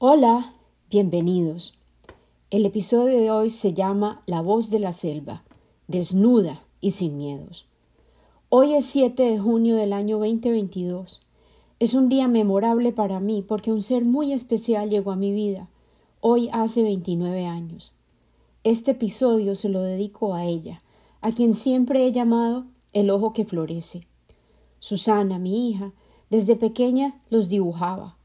Hola, bienvenidos. El episodio de hoy se llama La voz de la selva, desnuda y sin miedos. Hoy es 7 de junio del año 2022. Es un día memorable para mí porque un ser muy especial llegó a mi vida, hoy hace 29 años. Este episodio se lo dedico a ella, a quien siempre he llamado el ojo que florece. Susana, mi hija, desde pequeña los dibujaba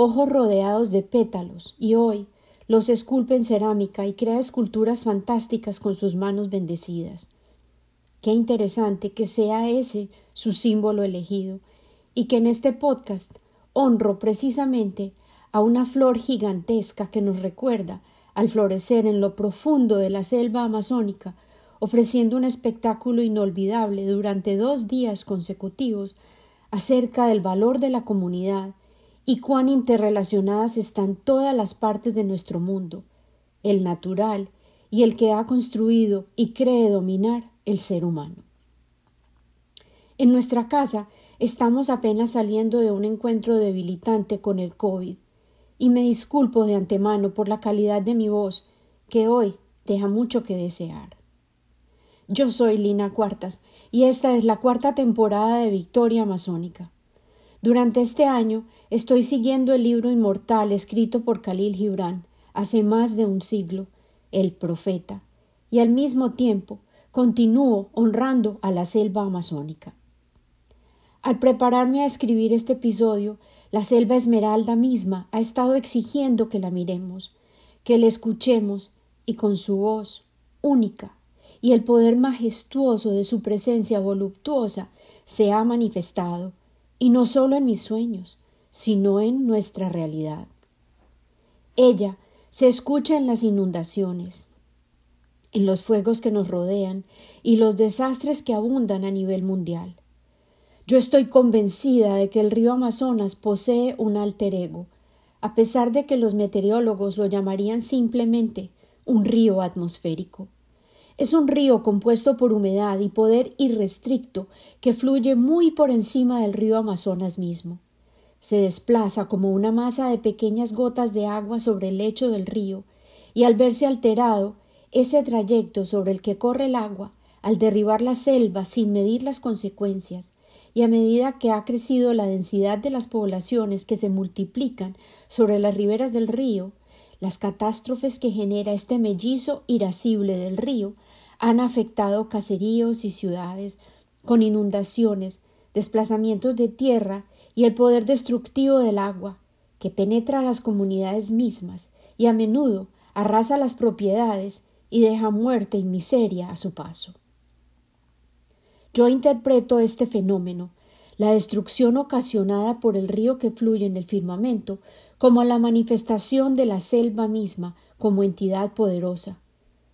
ojos rodeados de pétalos, y hoy los esculpe en cerámica y crea esculturas fantásticas con sus manos bendecidas. Qué interesante que sea ese su símbolo elegido, y que en este podcast honro precisamente a una flor gigantesca que nos recuerda al florecer en lo profundo de la selva amazónica, ofreciendo un espectáculo inolvidable durante dos días consecutivos acerca del valor de la comunidad y cuán interrelacionadas están todas las partes de nuestro mundo, el natural y el que ha construido y cree dominar el ser humano. En nuestra casa estamos apenas saliendo de un encuentro debilitante con el COVID, y me disculpo de antemano por la calidad de mi voz, que hoy deja mucho que desear. Yo soy Lina Cuartas, y esta es la cuarta temporada de Victoria Amazónica. Durante este año estoy siguiendo el libro inmortal escrito por Khalil Gibran hace más de un siglo, El Profeta, y al mismo tiempo continúo honrando a la selva amazónica. Al prepararme a escribir este episodio, la selva esmeralda misma ha estado exigiendo que la miremos, que la escuchemos y con su voz única y el poder majestuoso de su presencia voluptuosa se ha manifestado y no solo en mis sueños, sino en nuestra realidad. Ella se escucha en las inundaciones, en los fuegos que nos rodean y los desastres que abundan a nivel mundial. Yo estoy convencida de que el río Amazonas posee un alter ego, a pesar de que los meteorólogos lo llamarían simplemente un río atmosférico. Es un río compuesto por humedad y poder irrestricto que fluye muy por encima del río Amazonas mismo. Se desplaza como una masa de pequeñas gotas de agua sobre el lecho del río, y al verse alterado, ese trayecto sobre el que corre el agua, al derribar la selva sin medir las consecuencias, y a medida que ha crecido la densidad de las poblaciones que se multiplican sobre las riberas del río, las catástrofes que genera este mellizo irascible del río han afectado caseríos y ciudades con inundaciones, desplazamientos de tierra y el poder destructivo del agua, que penetra a las comunidades mismas y a menudo arrasa las propiedades y deja muerte y miseria a su paso. Yo interpreto este fenómeno, la destrucción ocasionada por el río que fluye en el firmamento, como la manifestación de la selva misma como entidad poderosa,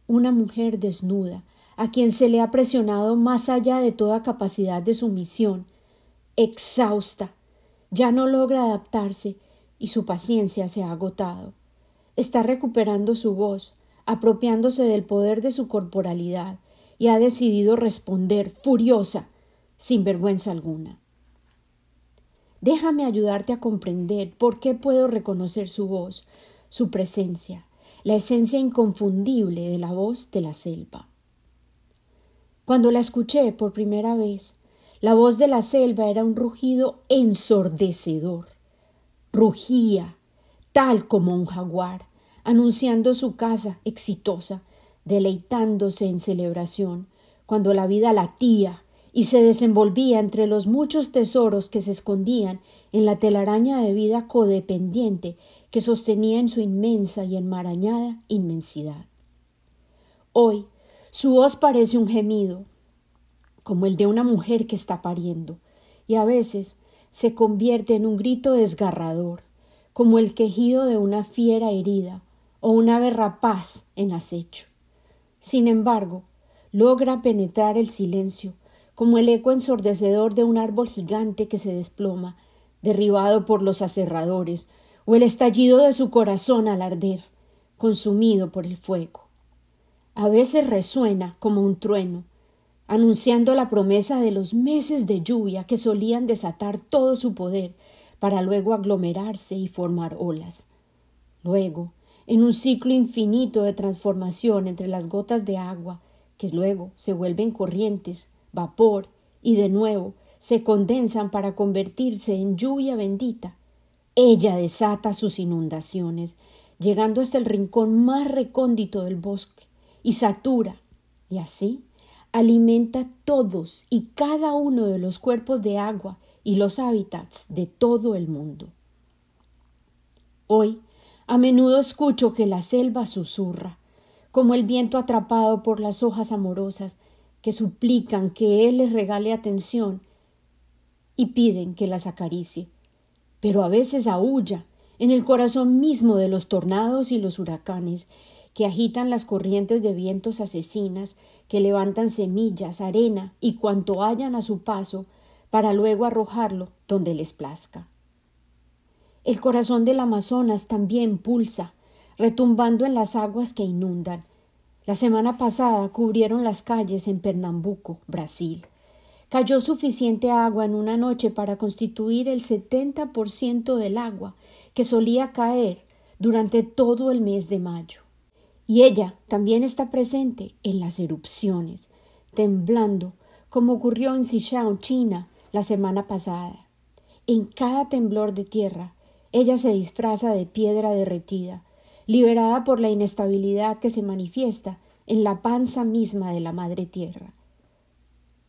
una mujer desnuda, a quien se le ha presionado más allá de toda capacidad de sumisión, exhausta, ya no logra adaptarse y su paciencia se ha agotado. Está recuperando su voz, apropiándose del poder de su corporalidad, y ha decidido responder furiosa, sin vergüenza alguna. Déjame ayudarte a comprender por qué puedo reconocer su voz, su presencia, la esencia inconfundible de la voz de la selva. Cuando la escuché por primera vez, la voz de la selva era un rugido ensordecedor. Rugía, tal como un jaguar, anunciando su casa exitosa, deleitándose en celebración, cuando la vida latía y se desenvolvía entre los muchos tesoros que se escondían en la telaraña de vida codependiente que sostenía en su inmensa y enmarañada inmensidad. Hoy su voz parece un gemido, como el de una mujer que está pariendo, y a veces se convierte en un grito desgarrador, como el quejido de una fiera herida o un ave rapaz en acecho. Sin embargo, logra penetrar el silencio como el eco ensordecedor de un árbol gigante que se desploma, derribado por los aserradores, o el estallido de su corazón al arder, consumido por el fuego. A veces resuena como un trueno, anunciando la promesa de los meses de lluvia que solían desatar todo su poder para luego aglomerarse y formar olas. Luego, en un ciclo infinito de transformación entre las gotas de agua, que luego se vuelven corrientes, vapor, y de nuevo se condensan para convertirse en lluvia bendita, ella desata sus inundaciones, llegando hasta el rincón más recóndito del bosque, y satura, y así alimenta todos y cada uno de los cuerpos de agua y los hábitats de todo el mundo. Hoy, a menudo escucho que la selva susurra, como el viento atrapado por las hojas amorosas que suplican que él les regale atención y piden que las acaricie pero a veces aúlla en el corazón mismo de los tornados y los huracanes que agitan las corrientes de vientos asesinas que levantan semillas, arena y cuanto hayan a su paso para luego arrojarlo donde les plazca. El corazón del Amazonas también pulsa, retumbando en las aguas que inundan. La semana pasada cubrieron las calles en Pernambuco, Brasil. Cayó suficiente agua en una noche para constituir el 70% del agua que solía caer durante todo el mes de mayo. Y ella también está presente en las erupciones, temblando, como ocurrió en Sichuan, China, la semana pasada. En cada temblor de tierra, ella se disfraza de piedra derretida, liberada por la inestabilidad que se manifiesta en la panza misma de la madre tierra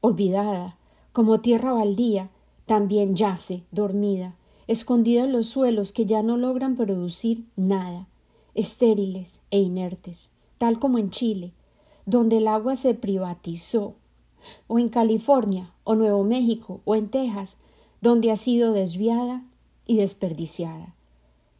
olvidada, como tierra baldía, también yace, dormida, escondida en los suelos que ya no logran producir nada, estériles e inertes, tal como en Chile, donde el agua se privatizó, o en California, o Nuevo México, o en Texas, donde ha sido desviada y desperdiciada.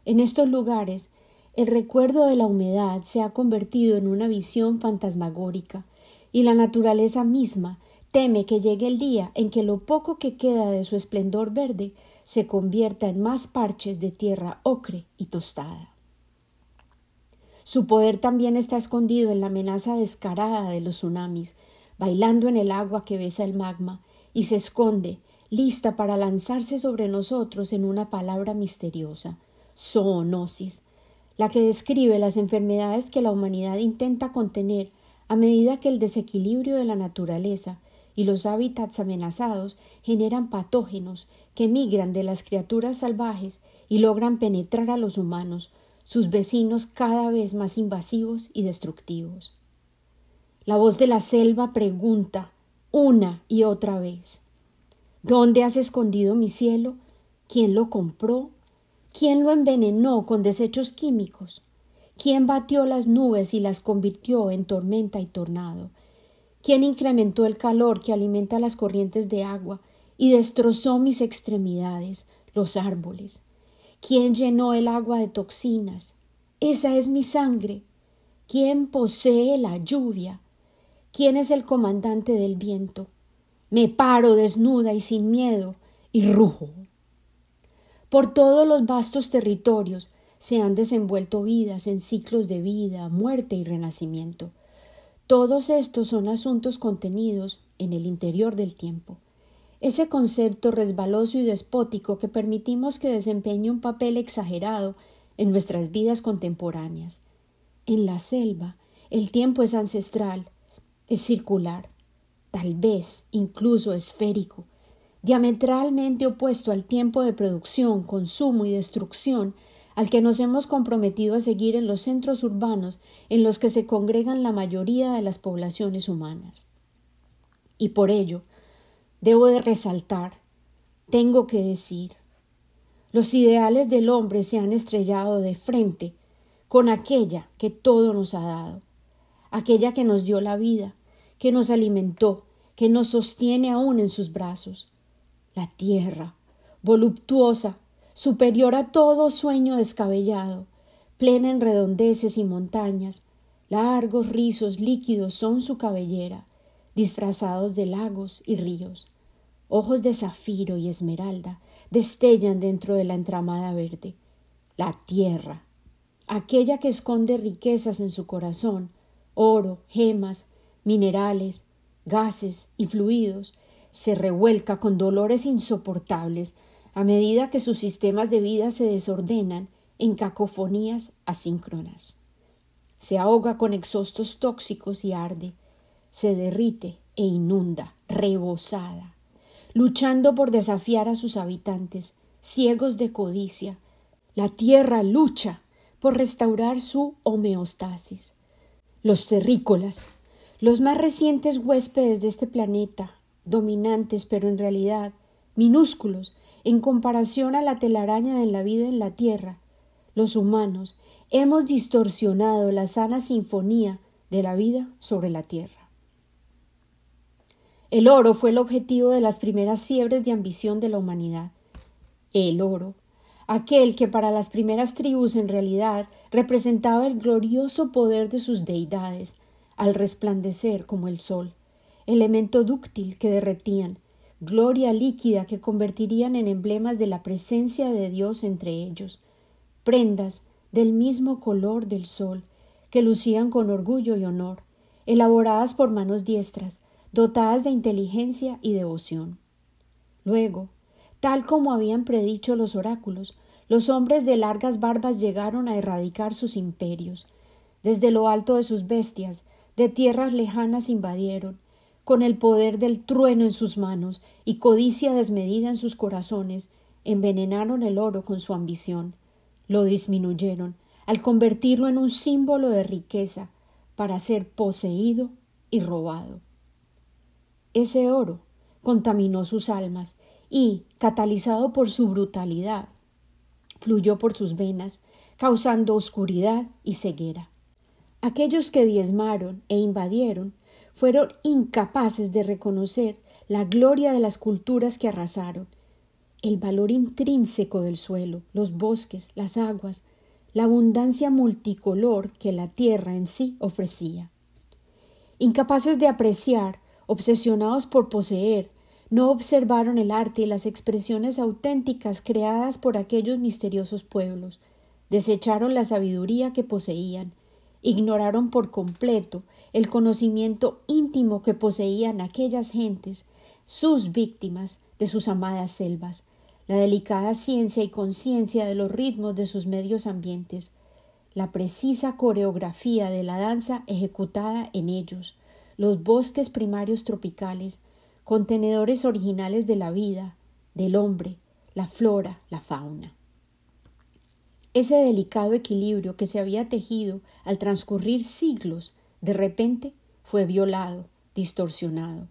En estos lugares, el recuerdo de la humedad se ha convertido en una visión fantasmagórica, y la naturaleza misma Teme que llegue el día en que lo poco que queda de su esplendor verde se convierta en más parches de tierra ocre y tostada. Su poder también está escondido en la amenaza descarada de los tsunamis, bailando en el agua que besa el magma, y se esconde, lista para lanzarse sobre nosotros en una palabra misteriosa, zoonosis, la que describe las enfermedades que la humanidad intenta contener a medida que el desequilibrio de la naturaleza y los hábitats amenazados generan patógenos que migran de las criaturas salvajes y logran penetrar a los humanos, sus vecinos cada vez más invasivos y destructivos. La voz de la selva pregunta una y otra vez ¿Dónde has escondido mi cielo? ¿Quién lo compró? ¿Quién lo envenenó con desechos químicos? ¿Quién batió las nubes y las convirtió en tormenta y tornado? ¿Quién incrementó el calor que alimenta las corrientes de agua y destrozó mis extremidades, los árboles? ¿Quién llenó el agua de toxinas? Esa es mi sangre. ¿Quién posee la lluvia? ¿Quién es el comandante del viento? Me paro desnuda y sin miedo y rujo. Por todos los vastos territorios se han desenvuelto vidas en ciclos de vida, muerte y renacimiento. Todos estos son asuntos contenidos en el interior del tiempo. Ese concepto resbaloso y despótico que permitimos que desempeñe un papel exagerado en nuestras vidas contemporáneas. En la selva, el tiempo es ancestral, es circular, tal vez incluso esférico, diametralmente opuesto al tiempo de producción, consumo y destrucción al que nos hemos comprometido a seguir en los centros urbanos en los que se congregan la mayoría de las poblaciones humanas. Y por ello, debo de resaltar, tengo que decir, los ideales del hombre se han estrellado de frente con aquella que todo nos ha dado, aquella que nos dio la vida, que nos alimentó, que nos sostiene aún en sus brazos, la tierra, voluptuosa, superior a todo sueño descabellado, plena en redondeces y montañas, largos rizos líquidos son su cabellera, disfrazados de lagos y ríos. Ojos de zafiro y esmeralda destellan dentro de la entramada verde. La tierra, aquella que esconde riquezas en su corazón, oro, gemas, minerales, gases y fluidos, se revuelca con dolores insoportables a medida que sus sistemas de vida se desordenan en cacofonías asíncronas. Se ahoga con exhaustos tóxicos y arde, se derrite e inunda, rebosada, luchando por desafiar a sus habitantes, ciegos de codicia. La tierra lucha por restaurar su homeostasis. Los terrícolas, los más recientes huéspedes de este planeta, dominantes pero en realidad minúsculos en comparación a la telaraña de la vida en la Tierra, los humanos hemos distorsionado la sana sinfonía de la vida sobre la Tierra. El oro fue el objetivo de las primeras fiebres de ambición de la humanidad. El oro, aquel que para las primeras tribus en realidad representaba el glorioso poder de sus deidades, al resplandecer como el sol, elemento dúctil que derretían, gloria líquida que convertirían en emblemas de la presencia de Dios entre ellos, prendas del mismo color del sol, que lucían con orgullo y honor, elaboradas por manos diestras, dotadas de inteligencia y devoción. Luego, tal como habían predicho los oráculos, los hombres de largas barbas llegaron a erradicar sus imperios. Desde lo alto de sus bestias, de tierras lejanas invadieron, con el poder del trueno en sus manos y codicia desmedida en sus corazones, envenenaron el oro con su ambición, lo disminuyeron, al convertirlo en un símbolo de riqueza, para ser poseído y robado. Ese oro contaminó sus almas y, catalizado por su brutalidad, fluyó por sus venas, causando oscuridad y ceguera. Aquellos que diezmaron e invadieron fueron incapaces de reconocer la gloria de las culturas que arrasaron, el valor intrínseco del suelo, los bosques, las aguas, la abundancia multicolor que la tierra en sí ofrecía. Incapaces de apreciar, obsesionados por poseer, no observaron el arte y las expresiones auténticas creadas por aquellos misteriosos pueblos, desecharon la sabiduría que poseían, ignoraron por completo el conocimiento íntimo que poseían aquellas gentes, sus víctimas de sus amadas selvas, la delicada ciencia y conciencia de los ritmos de sus medios ambientes, la precisa coreografía de la danza ejecutada en ellos, los bosques primarios tropicales, contenedores originales de la vida, del hombre, la flora, la fauna. Ese delicado equilibrio que se había tejido al transcurrir siglos, de repente fue violado, distorsionado.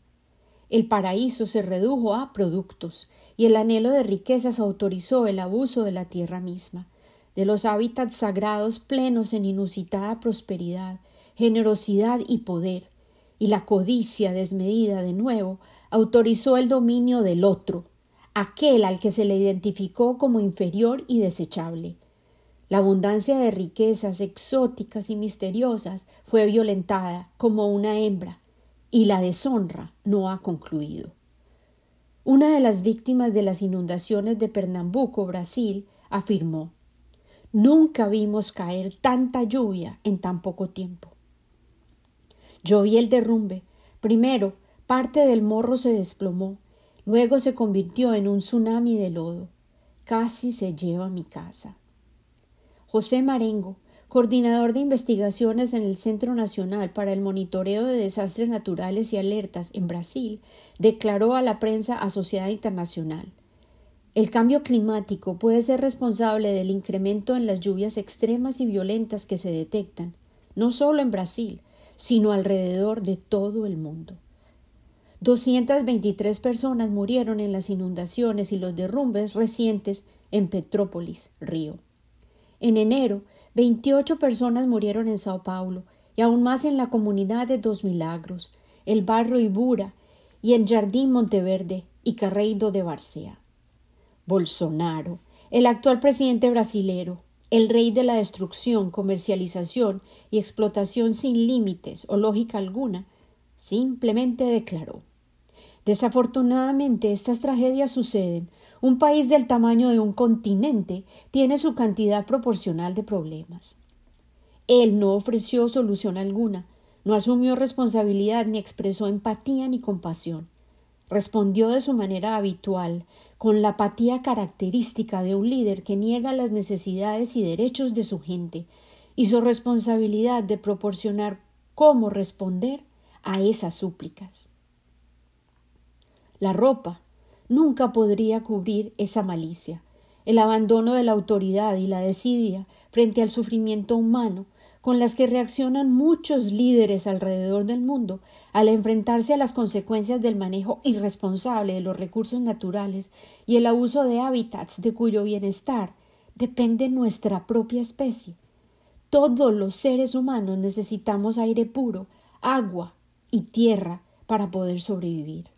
El paraíso se redujo a productos, y el anhelo de riquezas autorizó el abuso de la tierra misma, de los hábitats sagrados plenos en inusitada prosperidad, generosidad y poder, y la codicia desmedida de nuevo autorizó el dominio del otro, aquel al que se le identificó como inferior y desechable, la abundancia de riquezas exóticas y misteriosas fue violentada como una hembra, y la deshonra no ha concluido. Una de las víctimas de las inundaciones de Pernambuco, Brasil, afirmó Nunca vimos caer tanta lluvia en tan poco tiempo. Yo vi el derrumbe. Primero, parte del morro se desplomó, luego se convirtió en un tsunami de lodo. Casi se lleva mi casa. José Marengo, coordinador de investigaciones en el Centro Nacional para el Monitoreo de Desastres Naturales y Alertas en Brasil, declaró a la prensa asociada internacional el cambio climático puede ser responsable del incremento en las lluvias extremas y violentas que se detectan, no solo en Brasil, sino alrededor de todo el mundo. 223 personas murieron en las inundaciones y los derrumbes recientes en Petrópolis, Río. En enero, 28 personas murieron en Sao Paulo y aún más en la comunidad de Dos Milagros, el barrio Ibura y en Jardín Monteverde y Carreiro de Barcea. Bolsonaro, el actual presidente brasilero, el rey de la destrucción, comercialización y explotación sin límites o lógica alguna, simplemente declaró Desafortunadamente estas tragedias suceden un país del tamaño de un continente tiene su cantidad proporcional de problemas. Él no ofreció solución alguna, no asumió responsabilidad ni expresó empatía ni compasión. respondió de su manera habitual, con la apatía característica de un líder que niega las necesidades y derechos de su gente y su responsabilidad de proporcionar cómo responder a esas súplicas. La ropa nunca podría cubrir esa malicia, el abandono de la autoridad y la desidia frente al sufrimiento humano con las que reaccionan muchos líderes alrededor del mundo al enfrentarse a las consecuencias del manejo irresponsable de los recursos naturales y el abuso de hábitats de cuyo bienestar depende nuestra propia especie. Todos los seres humanos necesitamos aire puro, agua y tierra para poder sobrevivir.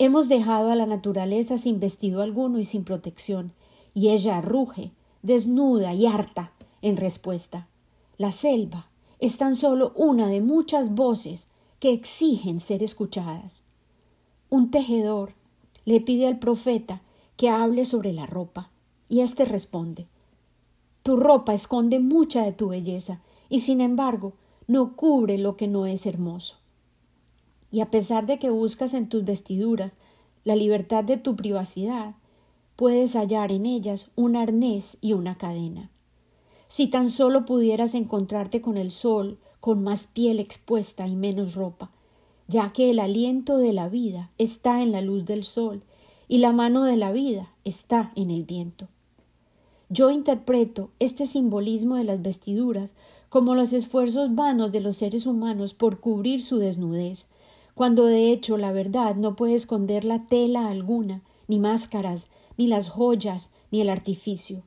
Hemos dejado a la naturaleza sin vestido alguno y sin protección, y ella ruge, desnuda y harta, en respuesta. La selva es tan solo una de muchas voces que exigen ser escuchadas. Un tejedor le pide al profeta que hable sobre la ropa, y éste responde Tu ropa esconde mucha de tu belleza, y sin embargo no cubre lo que no es hermoso. Y a pesar de que buscas en tus vestiduras la libertad de tu privacidad, puedes hallar en ellas un arnés y una cadena. Si tan solo pudieras encontrarte con el sol, con más piel expuesta y menos ropa, ya que el aliento de la vida está en la luz del sol y la mano de la vida está en el viento. Yo interpreto este simbolismo de las vestiduras como los esfuerzos vanos de los seres humanos por cubrir su desnudez, cuando de hecho la verdad no puede esconder la tela alguna, ni máscaras, ni las joyas, ni el artificio.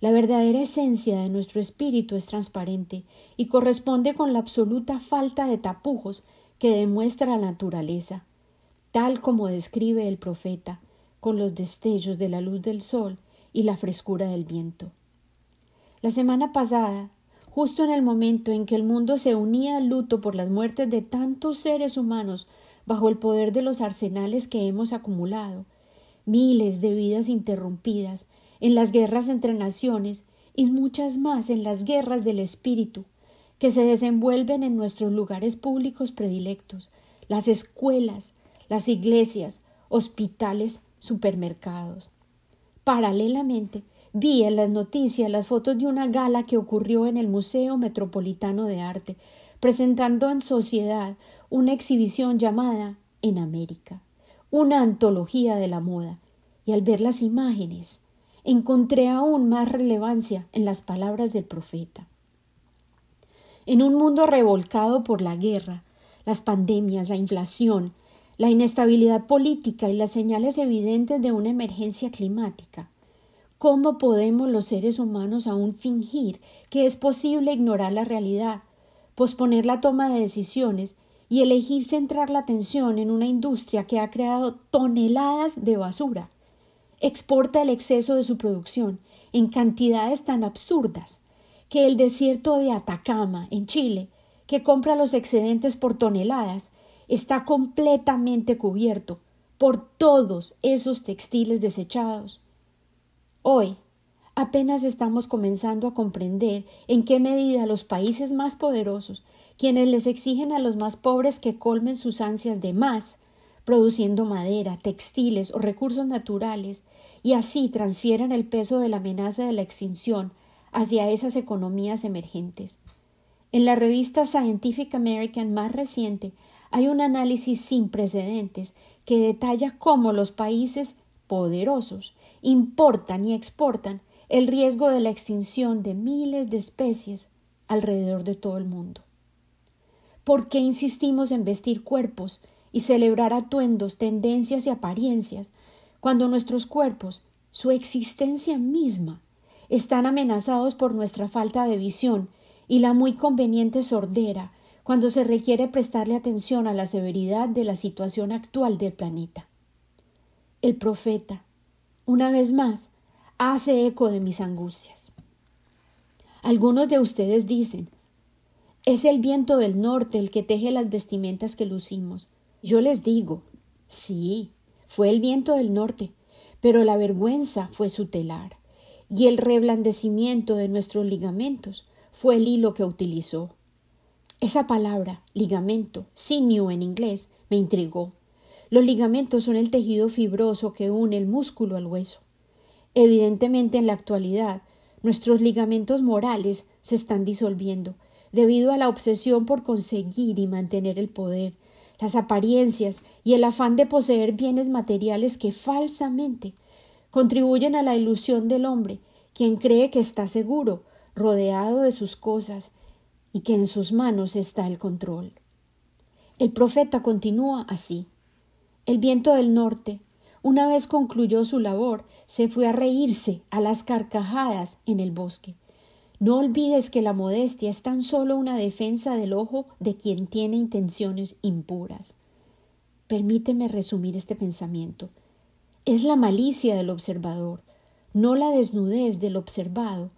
La verdadera esencia de nuestro espíritu es transparente y corresponde con la absoluta falta de tapujos que demuestra la naturaleza, tal como describe el profeta, con los destellos de la luz del sol y la frescura del viento. La semana pasada, justo en el momento en que el mundo se unía al luto por las muertes de tantos seres humanos bajo el poder de los arsenales que hemos acumulado, miles de vidas interrumpidas, en las guerras entre naciones y muchas más en las guerras del espíritu, que se desenvuelven en nuestros lugares públicos predilectos, las escuelas, las iglesias, hospitales, supermercados. Paralelamente, vi en las noticias las fotos de una gala que ocurrió en el Museo Metropolitano de Arte, presentando en sociedad una exhibición llamada En América, una antología de la moda, y al ver las imágenes, encontré aún más relevancia en las palabras del profeta. En un mundo revolcado por la guerra, las pandemias, la inflación, la inestabilidad política y las señales evidentes de una emergencia climática, ¿cómo podemos los seres humanos aún fingir que es posible ignorar la realidad, posponer la toma de decisiones y elegir centrar la atención en una industria que ha creado toneladas de basura exporta el exceso de su producción en cantidades tan absurdas que el desierto de Atacama, en Chile, que compra los excedentes por toneladas, está completamente cubierto por todos esos textiles desechados. Hoy apenas estamos comenzando a comprender en qué medida los países más poderosos, quienes les exigen a los más pobres que colmen sus ansias de más, produciendo madera, textiles o recursos naturales, y así transfieran el peso de la amenaza de la extinción hacia esas economías emergentes. En la revista Scientific American más reciente hay un análisis sin precedentes que detalla cómo los países poderosos importan y exportan el riesgo de la extinción de miles de especies alrededor de todo el mundo. ¿Por qué insistimos en vestir cuerpos y celebrar atuendos, tendencias y apariencias, cuando nuestros cuerpos, su existencia misma, están amenazados por nuestra falta de visión y la muy conveniente sordera cuando se requiere prestarle atención a la severidad de la situación actual del planeta. El profeta, una vez más, hace eco de mis angustias. Algunos de ustedes dicen es el viento del norte el que teje las vestimentas que lucimos. Yo les digo, sí, fue el viento del norte, pero la vergüenza fue su telar, y el reblandecimiento de nuestros ligamentos fue el hilo que utilizó. Esa palabra, ligamento, sinew en inglés, me intrigó, Los ligamentos son el tejido fibroso que une el músculo al hueso. Evidentemente, en la actualidad, nuestros ligamentos morales se están disolviendo debido a la obsesión por conseguir y mantener el poder, las apariencias y el afán de poseer bienes materiales que falsamente contribuyen a la ilusión del hombre, quien cree que está seguro, rodeado de sus cosas, y que en sus manos está el control. El profeta continúa así. El viento del norte, una vez concluyó su labor, se fue a reírse a las carcajadas en el bosque. No olvides que la modestia es tan solo una defensa del ojo de quien tiene intenciones impuras. Permíteme resumir este pensamiento. Es la malicia del observador, no la desnudez del observado,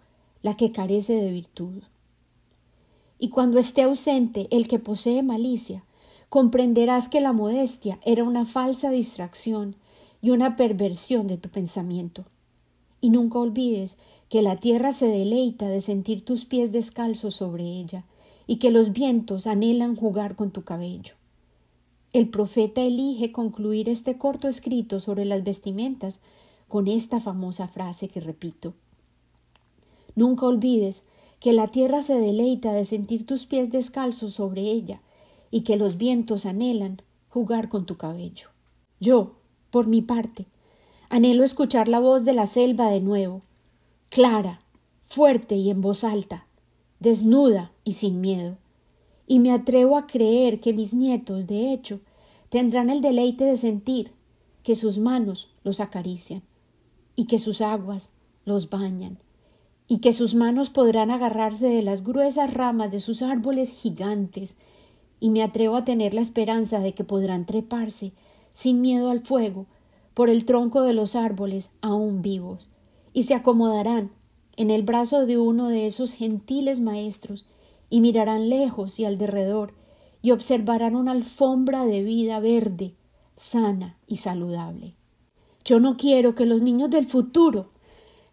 la que carece de virtud. Y cuando esté ausente el que posee malicia, comprenderás que la modestia era una falsa distracción y una perversión de tu pensamiento. Y nunca olvides que la tierra se deleita de sentir tus pies descalzos sobre ella, y que los vientos anhelan jugar con tu cabello. El profeta elige concluir este corto escrito sobre las vestimentas con esta famosa frase que repito. Nunca olvides que la tierra se deleita de sentir tus pies descalzos sobre ella, y que los vientos anhelan jugar con tu cabello. Yo, por mi parte, anhelo escuchar la voz de la selva de nuevo, clara, fuerte y en voz alta, desnuda y sin miedo, y me atrevo a creer que mis nietos, de hecho, tendrán el deleite de sentir que sus manos los acarician, y que sus aguas los bañan, y que sus manos podrán agarrarse de las gruesas ramas de sus árboles gigantes, y me atrevo a tener la esperanza de que podrán treparse, sin miedo al fuego, por el tronco de los árboles aún vivos, y se acomodarán en el brazo de uno de esos gentiles maestros, y mirarán lejos y al derredor, y observarán una alfombra de vida verde, sana y saludable. Yo no quiero que los niños del futuro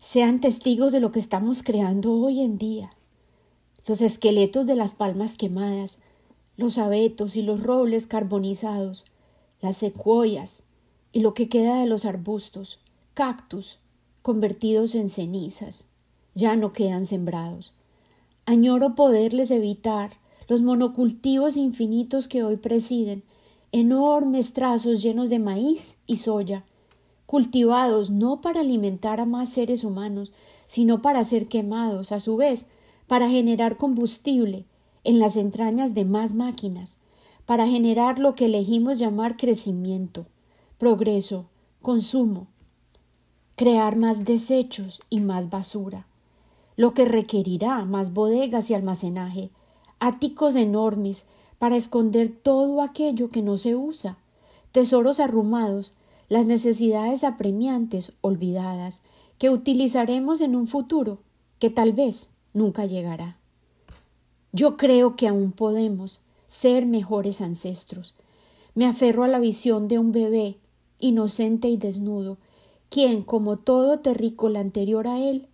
sean testigos de lo que estamos creando hoy en día. Los esqueletos de las palmas quemadas, los abetos y los robles carbonizados, las secuoyas y lo que queda de los arbustos, cactus, convertidos en cenizas, ya no quedan sembrados. Añoro poderles evitar los monocultivos infinitos que hoy presiden, enormes trazos llenos de maíz y soya, cultivados no para alimentar a más seres humanos, sino para ser quemados, a su vez, para generar combustible en las entrañas de más máquinas, para generar lo que elegimos llamar crecimiento, progreso, consumo, crear más desechos y más basura, lo que requerirá más bodegas y almacenaje, áticos enormes para esconder todo aquello que no se usa, tesoros arrumados, las necesidades apremiantes olvidadas que utilizaremos en un futuro que tal vez nunca llegará. Yo creo que aún podemos ser mejores ancestros. Me aferro a la visión de un bebé inocente y desnudo, quien, como todo terrícola anterior a él,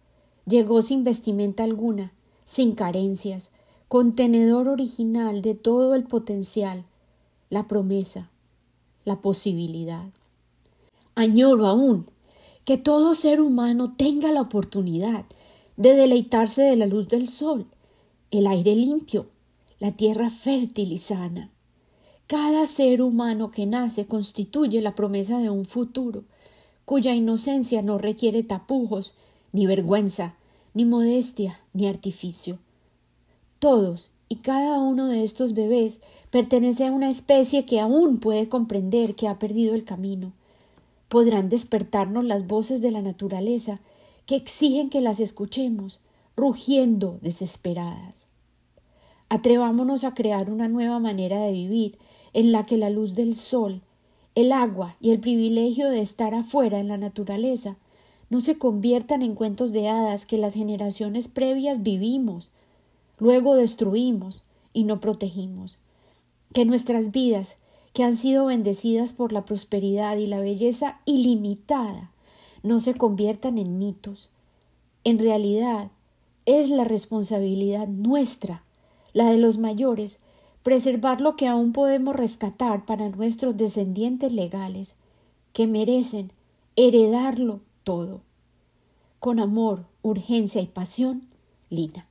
llegó sin vestimenta alguna, sin carencias, contenedor original de todo el potencial, la promesa, la posibilidad. Añoro aún que todo ser humano tenga la oportunidad de deleitarse de la luz del sol, el aire limpio, la tierra fértil y sana. Cada ser humano que nace constituye la promesa de un futuro, cuya inocencia no requiere tapujos, ni vergüenza, ni modestia, ni artificio. Todos y cada uno de estos bebés pertenece a una especie que aún puede comprender que ha perdido el camino. Podrán despertarnos las voces de la naturaleza que exigen que las escuchemos, rugiendo desesperadas. Atrevámonos a crear una nueva manera de vivir en la que la luz del sol, el agua y el privilegio de estar afuera en la naturaleza no se conviertan en cuentos de hadas que las generaciones previas vivimos, luego destruimos y no protegimos. Que nuestras vidas, que han sido bendecidas por la prosperidad y la belleza ilimitada, no se conviertan en mitos. En realidad, es la responsabilidad nuestra, la de los mayores, preservar lo que aún podemos rescatar para nuestros descendientes legales, que merecen heredarlo todo. Con amor, urgencia y pasión, Lina.